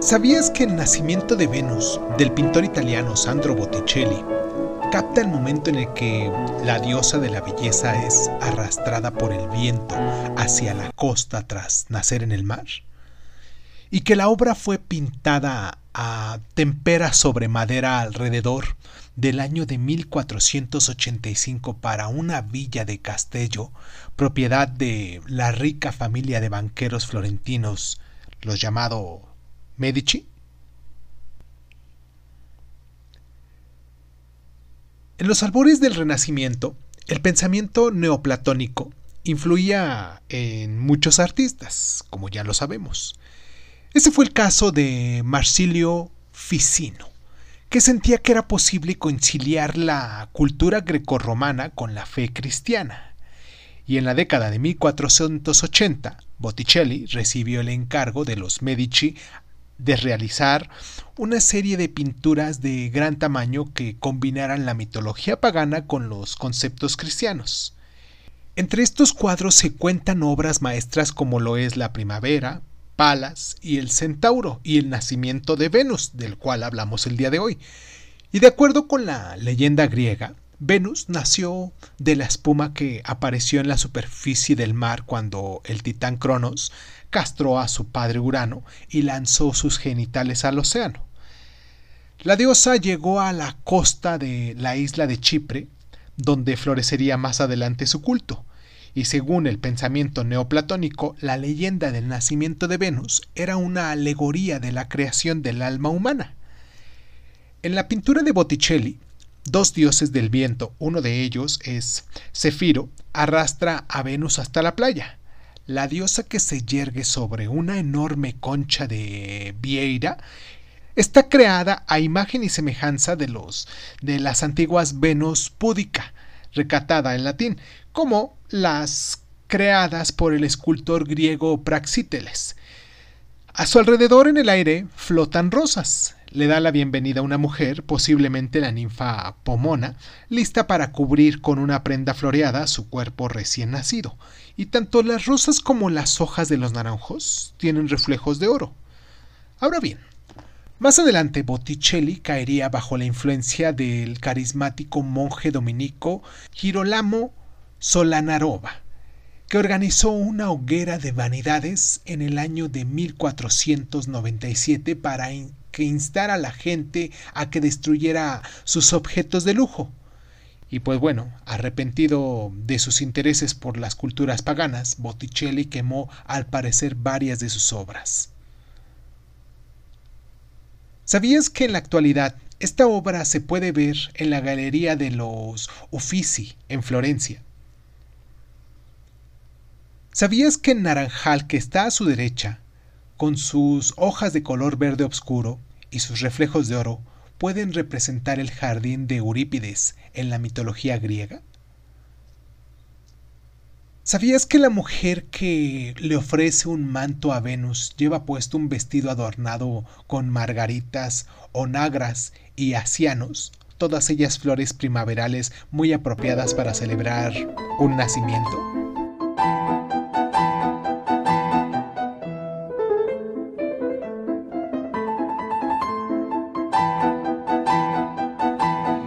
¿Sabías que el nacimiento de Venus del pintor italiano Sandro Botticelli capta el momento en el que la diosa de la belleza es arrastrada por el viento hacia la costa tras nacer en el mar? Y que la obra fue pintada a tempera sobre madera alrededor del año de 1485 para una villa de Castello, propiedad de la rica familia de banqueros florentinos, los llamados Medici. En los albores del Renacimiento, el pensamiento neoplatónico influía en muchos artistas, como ya lo sabemos. Ese fue el caso de Marsilio Ficino, que sentía que era posible conciliar la cultura grecorromana con la fe cristiana. Y en la década de 1480, Botticelli recibió el encargo de los Medici de realizar una serie de pinturas de gran tamaño que combinaran la mitología pagana con los conceptos cristianos. Entre estos cuadros se cuentan obras maestras como lo es La Primavera, Palas y el Centauro y el nacimiento de Venus, del cual hablamos el día de hoy. Y de acuerdo con la leyenda griega, Venus nació de la espuma que apareció en la superficie del mar cuando el titán Cronos castró a su padre Urano y lanzó sus genitales al océano. La diosa llegó a la costa de la isla de Chipre, donde florecería más adelante su culto, y según el pensamiento neoplatónico, la leyenda del nacimiento de Venus era una alegoría de la creación del alma humana. En la pintura de Botticelli, dos dioses del viento, uno de ellos es Cefiro, arrastra a Venus hasta la playa. La diosa que se yergue sobre una enorme concha de Vieira está creada a imagen y semejanza de los de las antiguas Venus púdica, recatada en latín, como las creadas por el escultor griego Praxíteles. A su alrededor en el aire flotan rosas. Le da la bienvenida a una mujer, posiblemente la ninfa Pomona, lista para cubrir con una prenda floreada su cuerpo recién nacido. Y tanto las rosas como las hojas de los naranjos tienen reflejos de oro. Ahora bien, más adelante Botticelli caería bajo la influencia del carismático monje dominico Girolamo Solanarova, que organizó una hoguera de vanidades en el año de 1497 para que instara a la gente a que destruyera sus objetos de lujo. Y pues bueno, arrepentido de sus intereses por las culturas paganas, Botticelli quemó al parecer varias de sus obras. ¿Sabías que en la actualidad esta obra se puede ver en la Galería de los Uffizi en Florencia? ¿Sabías que el naranjal que está a su derecha, con sus hojas de color verde oscuro y sus reflejos de oro, pueden representar el jardín de Eurípides en la mitología griega? ¿Sabías que la mujer que le ofrece un manto a Venus lleva puesto un vestido adornado con margaritas, onagras y asianos, todas ellas flores primaverales muy apropiadas para celebrar un nacimiento?